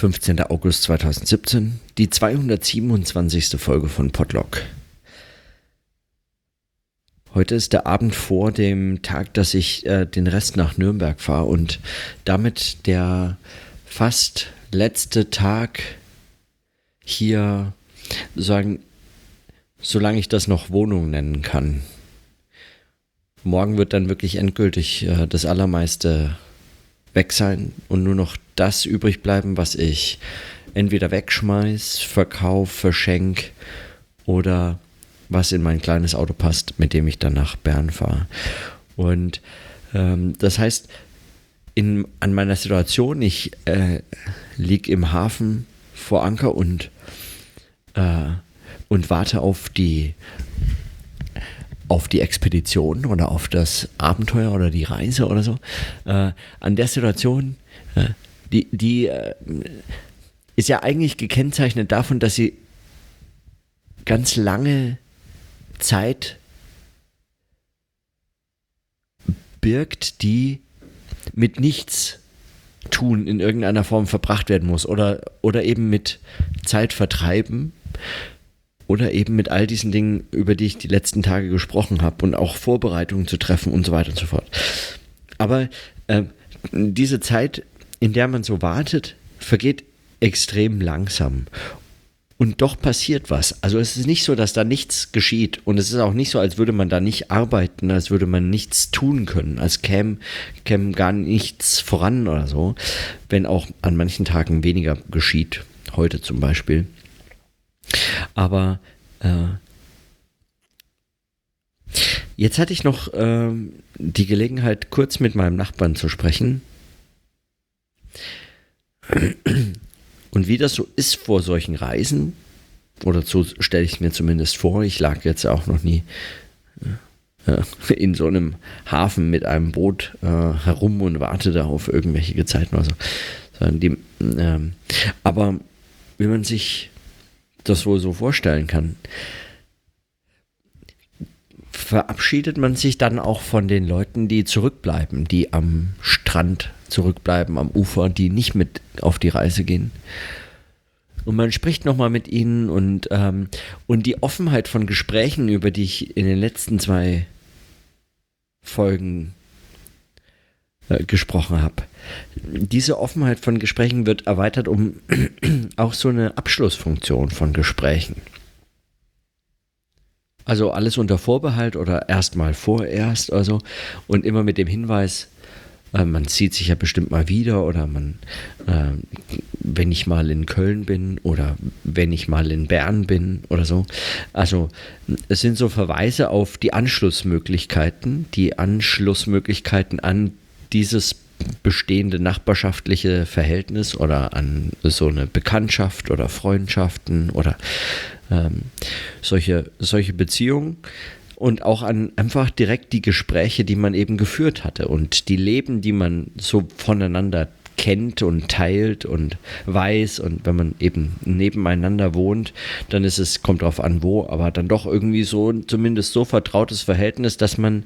15. August 2017, die 227. Folge von Podlock. Heute ist der Abend vor dem Tag, dass ich äh, den Rest nach Nürnberg fahre und damit der fast letzte Tag hier sagen, solange ich das noch Wohnung nennen kann. Morgen wird dann wirklich endgültig äh, das Allermeiste weg sein und nur noch das übrig bleiben, was ich entweder wegschmeiß, verkauf, verschenk oder was in mein kleines Auto passt, mit dem ich dann nach Bern fahre. Und ähm, das heißt, in, an meiner Situation, ich äh, liege im Hafen vor Anker und, äh, und warte auf die auf die Expedition oder auf das Abenteuer oder die Reise oder so. Äh, an der Situation, äh, die, die äh, ist ja eigentlich gekennzeichnet davon, dass sie ganz lange Zeit birgt, die mit nichts tun in irgendeiner Form verbracht werden muss oder, oder eben mit Zeit vertreiben oder eben mit all diesen Dingen, über die ich die letzten Tage gesprochen habe und auch Vorbereitungen zu treffen und so weiter und so fort. Aber äh, diese Zeit, in der man so wartet, vergeht extrem langsam. Und doch passiert was. Also es ist nicht so, dass da nichts geschieht. Und es ist auch nicht so, als würde man da nicht arbeiten, als würde man nichts tun können, als käme, käme gar nichts voran oder so. Wenn auch an manchen Tagen weniger geschieht. Heute zum Beispiel. Aber äh, jetzt hatte ich noch äh, die Gelegenheit, kurz mit meinem Nachbarn zu sprechen. Und wie das so ist vor solchen Reisen, oder so stelle ich mir zumindest vor, ich lag jetzt auch noch nie äh, in so einem Hafen mit einem Boot äh, herum und warte da auf irgendwelche Gezeiten oder so. Die, ähm, aber wenn man sich das wohl so vorstellen kann, verabschiedet man sich dann auch von den Leuten, die zurückbleiben, die am Strand zurückbleiben, am Ufer, die nicht mit auf die Reise gehen. Und man spricht nochmal mit ihnen und, ähm, und die Offenheit von Gesprächen, über die ich in den letzten zwei Folgen äh, gesprochen habe. Diese Offenheit von Gesprächen wird erweitert um auch so eine Abschlussfunktion von Gesprächen. Also alles unter Vorbehalt oder erstmal vorerst oder so und immer mit dem Hinweis, äh, man sieht sich ja bestimmt mal wieder oder man, äh, wenn ich mal in Köln bin oder wenn ich mal in Bern bin oder so. Also es sind so Verweise auf die Anschlussmöglichkeiten, die Anschlussmöglichkeiten an dieses bestehende nachbarschaftliche Verhältnis oder an so eine Bekanntschaft oder Freundschaften oder ähm, solche, solche Beziehungen und auch an einfach direkt die Gespräche, die man eben geführt hatte und die Leben, die man so voneinander kennt und teilt und weiß und wenn man eben nebeneinander wohnt, dann ist es, kommt drauf an wo, aber dann doch irgendwie so, zumindest so vertrautes Verhältnis, dass man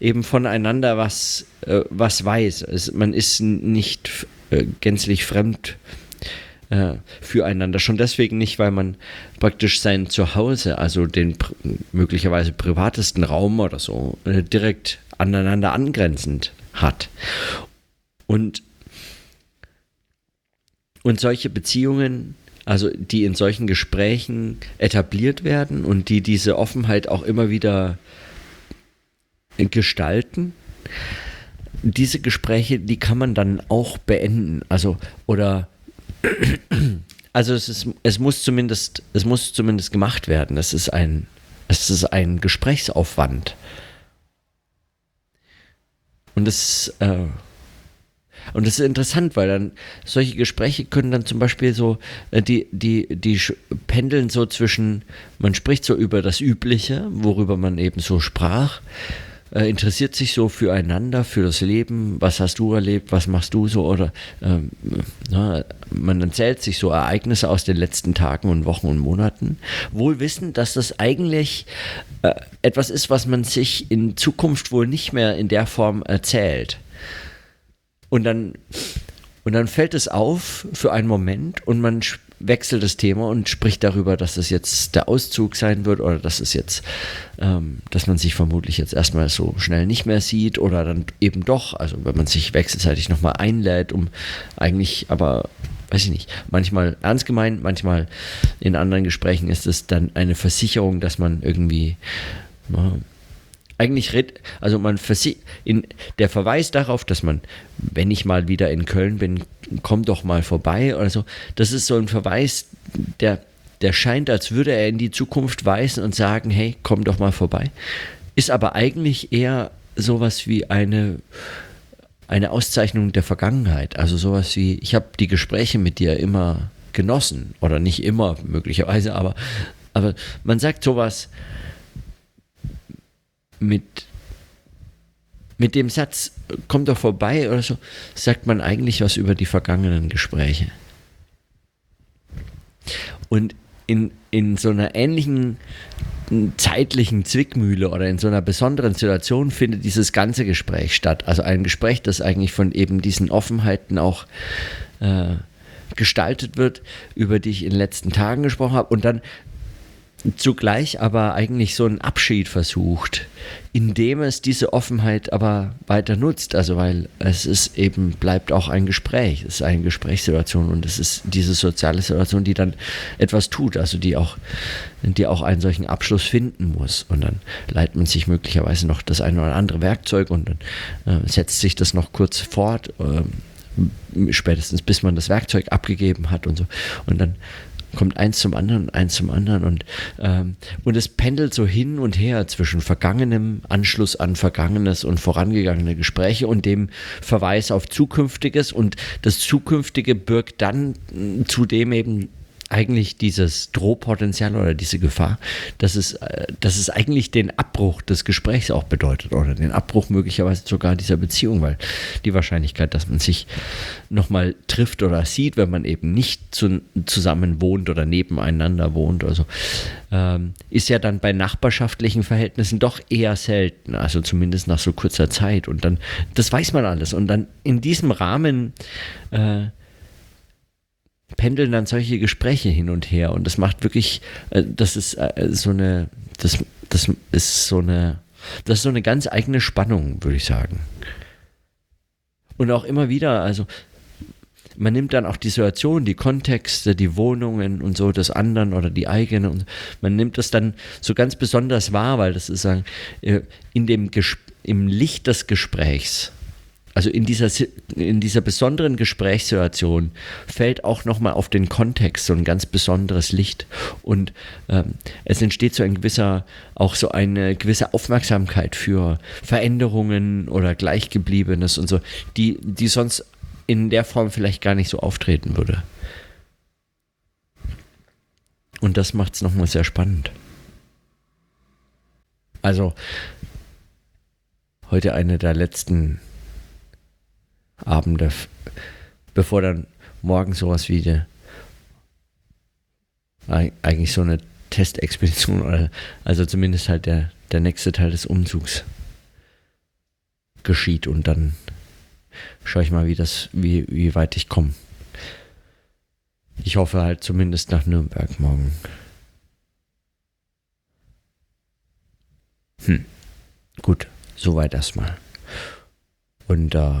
eben voneinander was, äh, was weiß. Es, man ist nicht äh, gänzlich fremd äh, füreinander. Schon deswegen nicht, weil man praktisch sein Zuhause, also den pr möglicherweise privatesten Raum oder so, äh, direkt aneinander angrenzend hat. Und und solche Beziehungen, also die in solchen Gesprächen etabliert werden und die diese Offenheit auch immer wieder gestalten, diese Gespräche, die kann man dann auch beenden. Also, oder also es ist, es muss zumindest, es muss zumindest gemacht werden. Es ist ein, es ist ein Gesprächsaufwand. Und es, äh, und das ist interessant, weil dann solche Gespräche können dann zum Beispiel so, äh, die, die, die pendeln so zwischen, man spricht so über das Übliche, worüber man eben so sprach, äh, interessiert sich so füreinander, für das Leben, was hast du erlebt, was machst du so oder ähm, na, man erzählt sich so Ereignisse aus den letzten Tagen und Wochen und Monaten, wohl wissend, dass das eigentlich äh, etwas ist, was man sich in Zukunft wohl nicht mehr in der Form erzählt. Und dann, Und dann fällt es auf für einen Moment und man wechselt das Thema und spricht darüber, dass es jetzt der Auszug sein wird oder dass es jetzt, ähm, dass man sich vermutlich jetzt erstmal so schnell nicht mehr sieht oder dann eben doch, also wenn man sich wechselseitig nochmal einlädt, um eigentlich aber weiß ich nicht, manchmal ernst gemeint, manchmal in anderen Gesprächen ist es dann eine Versicherung, dass man irgendwie eigentlich also man in der Verweis darauf, dass man, wenn ich mal wieder in Köln bin, komm doch mal vorbei oder so, das ist so ein Verweis, der, der scheint, als würde er in die Zukunft weisen und sagen, hey, komm doch mal vorbei. Ist aber eigentlich eher sowas wie eine, eine Auszeichnung der Vergangenheit. Also sowas wie, ich habe die Gespräche mit dir immer genossen oder nicht immer möglicherweise, aber, aber man sagt sowas, mit, mit dem Satz, komm doch vorbei oder so, sagt man eigentlich was über die vergangenen Gespräche. Und in, in so einer ähnlichen zeitlichen Zwickmühle oder in so einer besonderen Situation findet dieses ganze Gespräch statt. Also ein Gespräch, das eigentlich von eben diesen Offenheiten auch äh, gestaltet wird, über die ich in den letzten Tagen gesprochen habe. Und dann zugleich aber eigentlich so einen Abschied versucht, indem es diese Offenheit aber weiter nutzt. Also weil es ist eben, bleibt auch ein Gespräch, es ist eine Gesprächssituation und es ist diese soziale Situation, die dann etwas tut, also die auch, die auch einen solchen Abschluss finden muss. Und dann leitet man sich möglicherweise noch das eine oder andere Werkzeug und dann äh, setzt sich das noch kurz fort. Äh, spätestens bis man das Werkzeug abgegeben hat und so. Und dann kommt eins zum anderen und eins zum anderen und, ähm, und es pendelt so hin und her zwischen vergangenem Anschluss an vergangenes und vorangegangene Gespräche und dem Verweis auf zukünftiges und das zukünftige birgt dann zudem eben eigentlich dieses Drohpotenzial oder diese Gefahr, dass es, äh, dass es eigentlich den Abbruch des Gesprächs auch bedeutet oder den Abbruch möglicherweise sogar dieser Beziehung, weil die Wahrscheinlichkeit, dass man sich nochmal trifft oder sieht, wenn man eben nicht zu, zusammen wohnt oder nebeneinander wohnt, also ähm, ist ja dann bei nachbarschaftlichen Verhältnissen doch eher selten, also zumindest nach so kurzer Zeit. Und dann, das weiß man alles. Und dann in diesem Rahmen äh, pendeln dann solche Gespräche hin und her und das macht wirklich, äh, das ist äh, so eine, das, das ist so eine, das ist so eine ganz eigene Spannung, würde ich sagen. Und auch immer wieder, also man nimmt dann auch die Situation, die Kontexte, die Wohnungen und so des anderen oder die eigene und man nimmt das dann so ganz besonders wahr, weil das ist sagen, äh, in dem Ges im Licht des Gesprächs also in dieser, in dieser besonderen Gesprächssituation fällt auch nochmal auf den Kontext so ein ganz besonderes Licht. Und ähm, es entsteht so ein gewisser, auch so eine gewisse Aufmerksamkeit für Veränderungen oder Gleichgebliebenes und so, die, die sonst in der Form vielleicht gar nicht so auftreten würde. Und das macht es nochmal sehr spannend. Also, heute eine der letzten Abende, bevor dann morgen sowas wie die, eigentlich so eine Testexpedition oder also zumindest halt der, der nächste Teil des Umzugs geschieht und dann schaue ich mal, wie das, wie, wie weit ich komme. Ich hoffe halt zumindest nach Nürnberg morgen. Hm. Gut, soweit erstmal. Und äh,